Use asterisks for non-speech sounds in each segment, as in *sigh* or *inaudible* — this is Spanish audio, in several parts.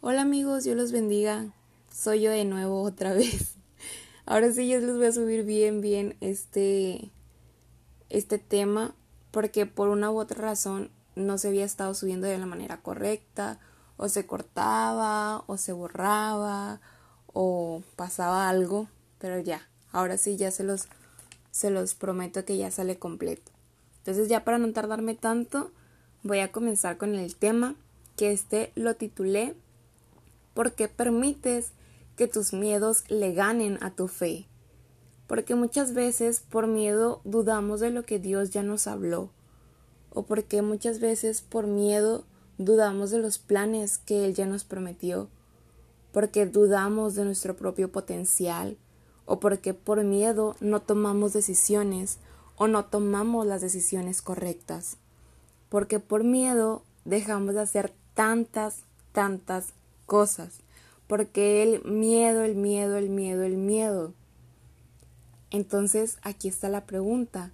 Hola amigos, Dios los bendiga. Soy yo de nuevo otra vez. *laughs* Ahora sí yo les voy a subir bien, bien este, este tema porque por una u otra razón no se había estado subiendo de la manera correcta o se cortaba o se borraba o pasaba algo, pero ya, ahora sí ya se los se los prometo que ya sale completo. Entonces ya para no tardarme tanto, voy a comenzar con el tema que este lo titulé ¿Por qué permites que tus miedos le ganen a tu fe? Porque muchas veces por miedo dudamos de lo que Dios ya nos habló. O porque muchas veces por miedo dudamos de los planes que Él ya nos prometió. Porque dudamos de nuestro propio potencial. O porque por miedo no tomamos decisiones o no tomamos las decisiones correctas. Porque por miedo dejamos de hacer tantas, tantas cosas, porque el miedo, el miedo, el miedo, el miedo. Entonces aquí está la pregunta,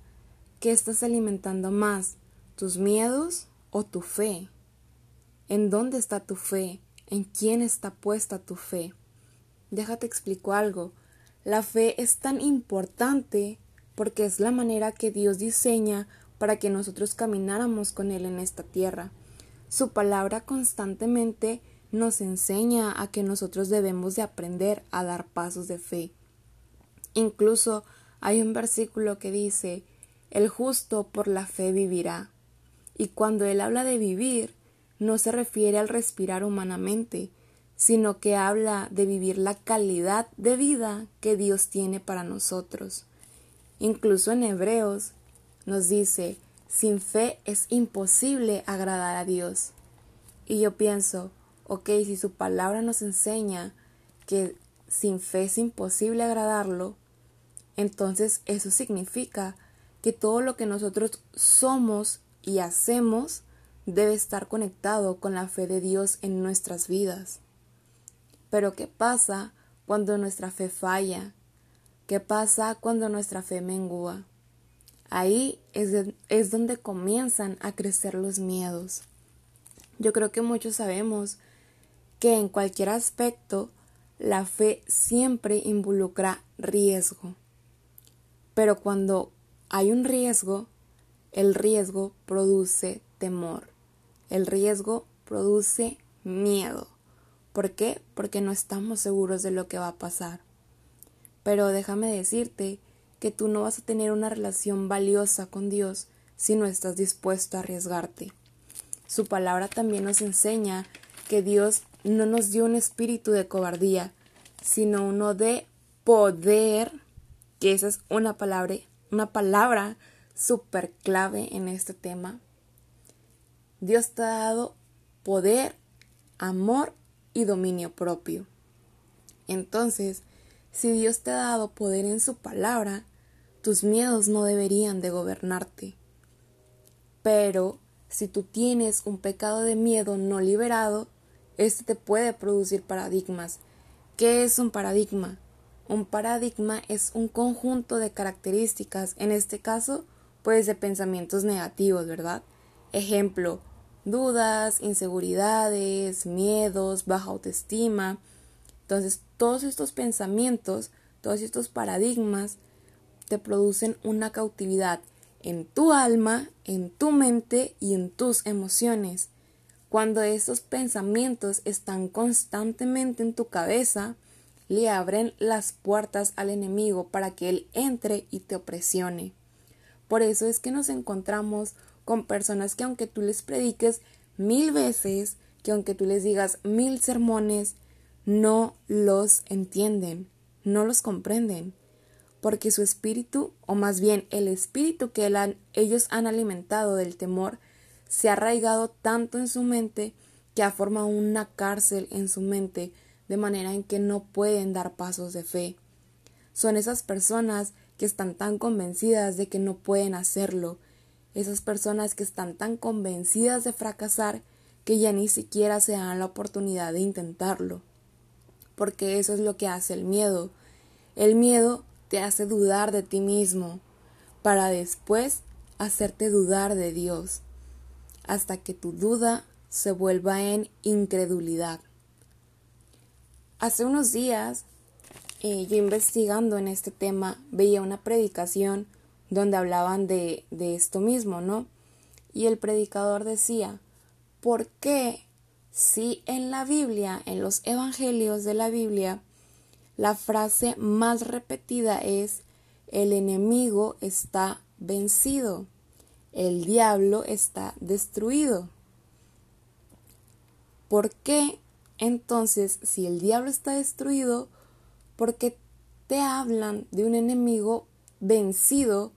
¿qué estás alimentando más? ¿Tus miedos o tu fe? ¿En dónde está tu fe? ¿En quién está puesta tu fe? Déjate explico algo. La fe es tan importante porque es la manera que Dios diseña para que nosotros camináramos con Él en esta tierra. Su palabra constantemente nos enseña a que nosotros debemos de aprender a dar pasos de fe. Incluso hay un versículo que dice el justo por la fe vivirá. Y cuando él habla de vivir, no se refiere al respirar humanamente, sino que habla de vivir la calidad de vida que Dios tiene para nosotros. Incluso en Hebreos nos dice, sin fe es imposible agradar a Dios. Y yo pienso, ok, si su palabra nos enseña que sin fe es imposible agradarlo, entonces eso significa que todo lo que nosotros somos y hacemos debe estar conectado con la fe de Dios en nuestras vidas. Pero ¿qué pasa cuando nuestra fe falla? ¿Qué pasa cuando nuestra fe mengua? Ahí es, es donde comienzan a crecer los miedos. Yo creo que muchos sabemos que en cualquier aspecto la fe siempre involucra riesgo. Pero cuando hay un riesgo, el riesgo produce temor. El riesgo produce miedo. ¿Por qué? Porque no estamos seguros de lo que va a pasar. Pero déjame decirte que tú no vas a tener una relación valiosa con Dios si no estás dispuesto a arriesgarte. Su palabra también nos enseña que Dios no nos dio un espíritu de cobardía, sino uno de poder, que esa es una palabra, una palabra súper clave en este tema. Dios te ha dado poder, amor y dominio propio. Entonces, si Dios te ha dado poder en su palabra, tus miedos no deberían de gobernarte. Pero si tú tienes un pecado de miedo no liberado, este te puede producir paradigmas. ¿Qué es un paradigma? Un paradigma es un conjunto de características, en este caso, pues de pensamientos negativos, ¿verdad? Ejemplo, dudas, inseguridades, miedos, baja autoestima. Entonces, todos estos pensamientos, todos estos paradigmas te producen una cautividad en tu alma, en tu mente y en tus emociones. Cuando esos pensamientos están constantemente en tu cabeza, le abren las puertas al enemigo para que él entre y te opresione. Por eso es que nos encontramos con personas que aunque tú les prediques mil veces, que aunque tú les digas mil sermones, no los entienden, no los comprenden, porque su espíritu, o más bien el espíritu que ellos han alimentado del temor, se ha arraigado tanto en su mente que ha formado una cárcel en su mente de manera en que no pueden dar pasos de fe. Son esas personas que están tan convencidas de que no pueden hacerlo, esas personas que están tan convencidas de fracasar que ya ni siquiera se dan la oportunidad de intentarlo. Porque eso es lo que hace el miedo. El miedo te hace dudar de ti mismo, para después hacerte dudar de Dios hasta que tu duda se vuelva en incredulidad. Hace unos días, eh, yo investigando en este tema, veía una predicación donde hablaban de, de esto mismo, ¿no? Y el predicador decía, ¿por qué si en la Biblia, en los evangelios de la Biblia, la frase más repetida es el enemigo está vencido, el diablo está destruido? ¿Por qué entonces si el diablo está destruido, por qué te hablan de un enemigo vencido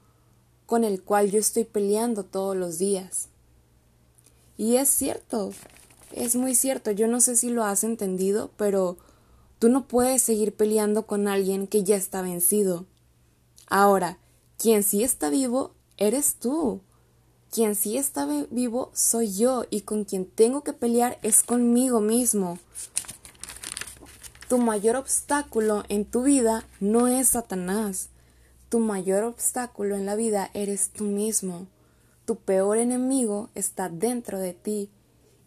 con el cual yo estoy peleando todos los días? Y es cierto, es muy cierto, yo no sé si lo has entendido, pero tú no puedes seguir peleando con alguien que ya está vencido. Ahora, quien sí está vivo, eres tú. Quien sí está vivo soy yo y con quien tengo que pelear es conmigo mismo. Tu mayor obstáculo en tu vida no es Satanás. Tu mayor obstáculo en la vida eres tú mismo. Tu peor enemigo está dentro de ti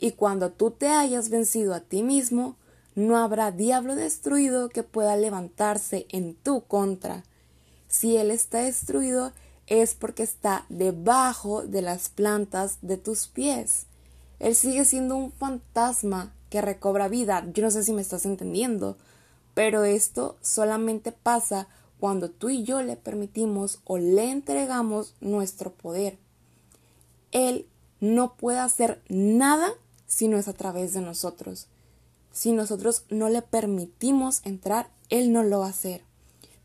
y cuando tú te hayas vencido a ti mismo, no habrá diablo destruido que pueda levantarse en tu contra. Si él está destruido, es porque está debajo de las plantas de tus pies. Él sigue siendo un fantasma que recobra vida. Yo no sé si me estás entendiendo, pero esto solamente pasa cuando tú y yo le permitimos o le entregamos nuestro poder. Él no puede hacer nada si no es a través de nosotros. Si nosotros no le permitimos entrar, Él no lo va a hacer.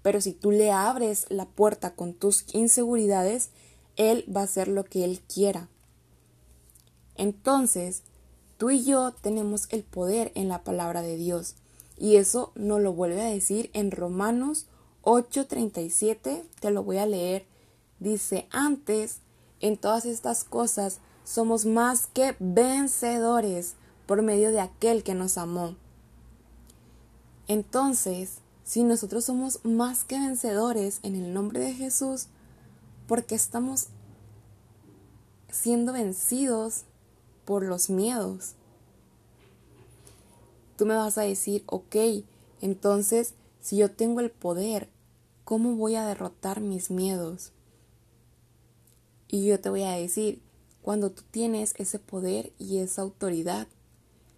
Pero si tú le abres la puerta con tus inseguridades, Él va a hacer lo que Él quiera. Entonces, tú y yo tenemos el poder en la palabra de Dios. Y eso nos lo vuelve a decir en Romanos 8:37, te lo voy a leer. Dice, antes, en todas estas cosas, somos más que vencedores por medio de aquel que nos amó. Entonces, si nosotros somos más que vencedores en el nombre de Jesús, porque estamos siendo vencidos por los miedos. Tú me vas a decir, ok, entonces, si yo tengo el poder, ¿cómo voy a derrotar mis miedos? Y yo te voy a decir, cuando tú tienes ese poder y esa autoridad,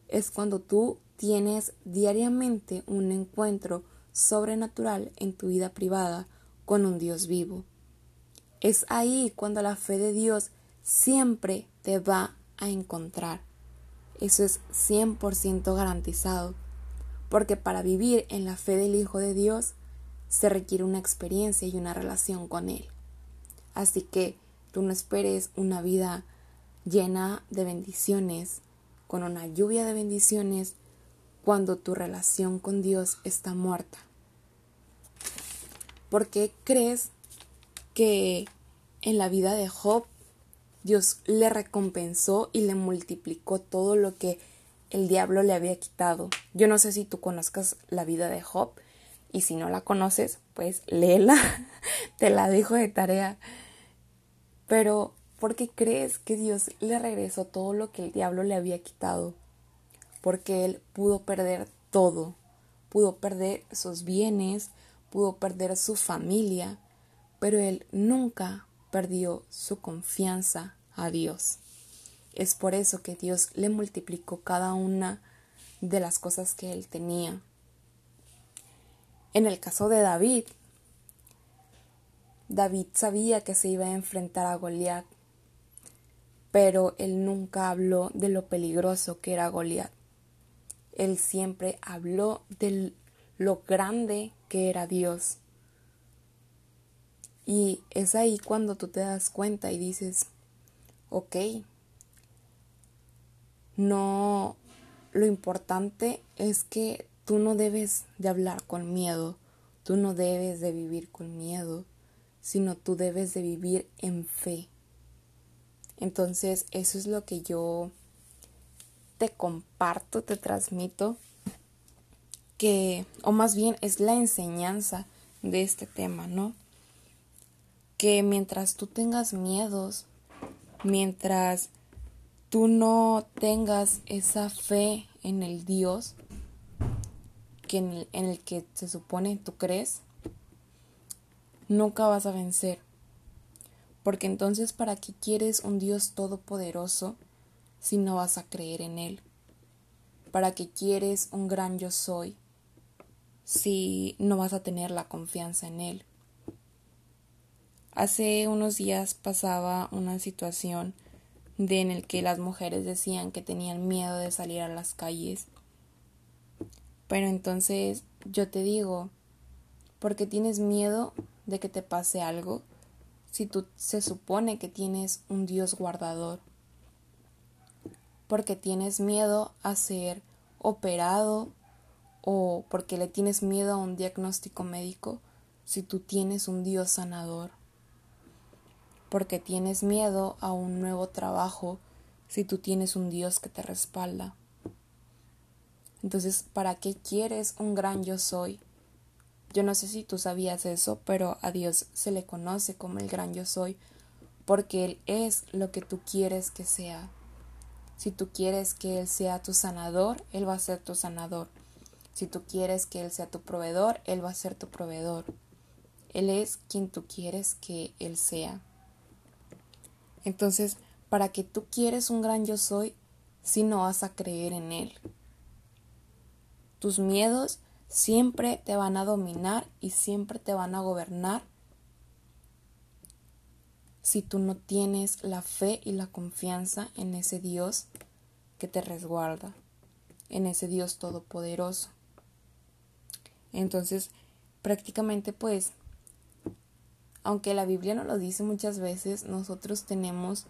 es cuando tú tienes diariamente un encuentro sobrenatural en tu vida privada con un Dios vivo. Es ahí cuando la fe de Dios siempre te va a encontrar. Eso es 100% garantizado, porque para vivir en la fe del Hijo de Dios se requiere una experiencia y una relación con Él. Así que tú no esperes una vida llena de bendiciones, con una lluvia de bendiciones, cuando tu relación con Dios está muerta. ¿Por qué crees que en la vida de Job Dios le recompensó y le multiplicó todo lo que el diablo le había quitado? Yo no sé si tú conozcas la vida de Job y si no la conoces, pues léela, *laughs* te la dejo de tarea. Pero ¿Por qué crees que Dios le regresó todo lo que el diablo le había quitado? Porque él pudo perder todo, pudo perder sus bienes, pudo perder su familia, pero él nunca perdió su confianza a Dios. Es por eso que Dios le multiplicó cada una de las cosas que él tenía. En el caso de David, David sabía que se iba a enfrentar a Goliat pero él nunca habló de lo peligroso que era Goliat. Él siempre habló de lo grande que era Dios. Y es ahí cuando tú te das cuenta y dices, ok, no, lo importante es que tú no debes de hablar con miedo, tú no debes de vivir con miedo, sino tú debes de vivir en fe. Entonces eso es lo que yo te comparto, te transmito, que, o más bien es la enseñanza de este tema, ¿no? Que mientras tú tengas miedos, mientras tú no tengas esa fe en el Dios, que en, el, en el que se supone tú crees, nunca vas a vencer. Porque entonces, ¿para qué quieres un Dios todopoderoso si no vas a creer en Él? ¿Para qué quieres un gran yo soy si no vas a tener la confianza en Él? Hace unos días pasaba una situación de en el que las mujeres decían que tenían miedo de salir a las calles. Pero entonces yo te digo, ¿por qué tienes miedo de que te pase algo si tú se supone que tienes un Dios guardador? Porque tienes miedo a ser operado o porque le tienes miedo a un diagnóstico médico si tú tienes un Dios sanador porque tienes miedo a un nuevo trabajo si tú tienes un Dios que te respalda. Entonces, ¿para qué quieres un gran yo soy? Yo no sé si tú sabías eso, pero a Dios se le conoce como el gran yo soy, porque Él es lo que tú quieres que sea. Si tú quieres que Él sea tu sanador, Él va a ser tu sanador. Si tú quieres que Él sea tu proveedor, Él va a ser tu proveedor. Él es quien tú quieres que Él sea. Entonces, ¿para qué tú quieres un gran yo soy si no vas a creer en él? Tus miedos siempre te van a dominar y siempre te van a gobernar si tú no tienes la fe y la confianza en ese Dios que te resguarda, en ese Dios todopoderoso. Entonces, prácticamente pues aunque la Biblia no lo dice muchas veces, nosotros tenemos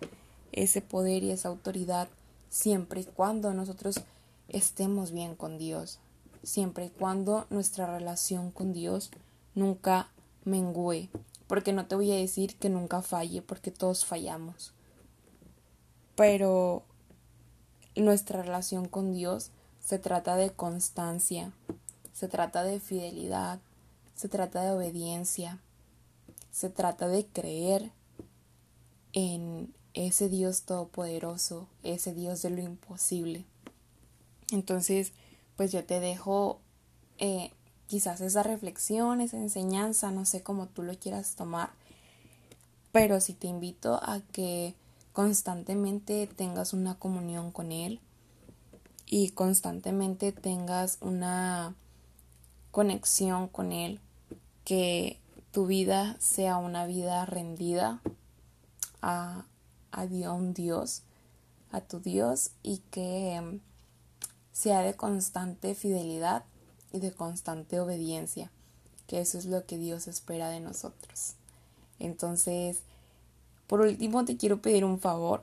ese poder y esa autoridad siempre y cuando nosotros estemos bien con Dios, siempre y cuando nuestra relación con Dios nunca mengüe, porque no te voy a decir que nunca falle, porque todos fallamos, pero nuestra relación con Dios se trata de constancia, se trata de fidelidad, se trata de obediencia, se trata de creer en ese Dios todopoderoso, ese Dios de lo imposible. Entonces, pues yo te dejo eh, quizás esa reflexión, esa enseñanza, no sé cómo tú lo quieras tomar, pero sí te invito a que constantemente tengas una comunión con Él y constantemente tengas una conexión con Él, que tu vida sea una vida rendida a, a Dios, a tu Dios y que em, sea de constante fidelidad y de constante obediencia, que eso es lo que Dios espera de nosotros. Entonces, por último, te quiero pedir un favor.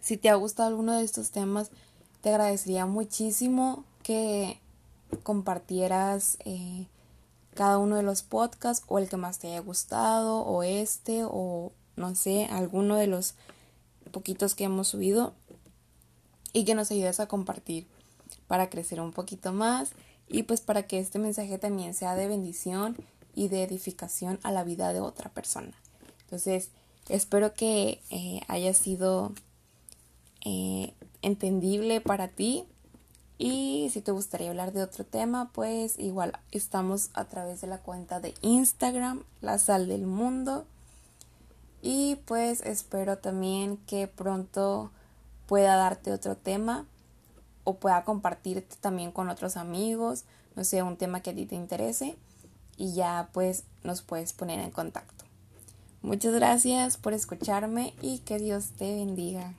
Si te ha gustado alguno de estos temas, te agradecería muchísimo que compartieras eh, cada uno de los podcasts o el que más te haya gustado o este o no sé, alguno de los poquitos que hemos subido y que nos ayudes a compartir para crecer un poquito más y pues para que este mensaje también sea de bendición y de edificación a la vida de otra persona. Entonces, espero que eh, haya sido eh, entendible para ti y si te gustaría hablar de otro tema, pues igual estamos a través de la cuenta de Instagram, La Sal del Mundo. Y pues espero también que pronto pueda darte otro tema o pueda compartirte también con otros amigos, no sé, un tema que a ti te interese y ya pues nos puedes poner en contacto. Muchas gracias por escucharme y que Dios te bendiga.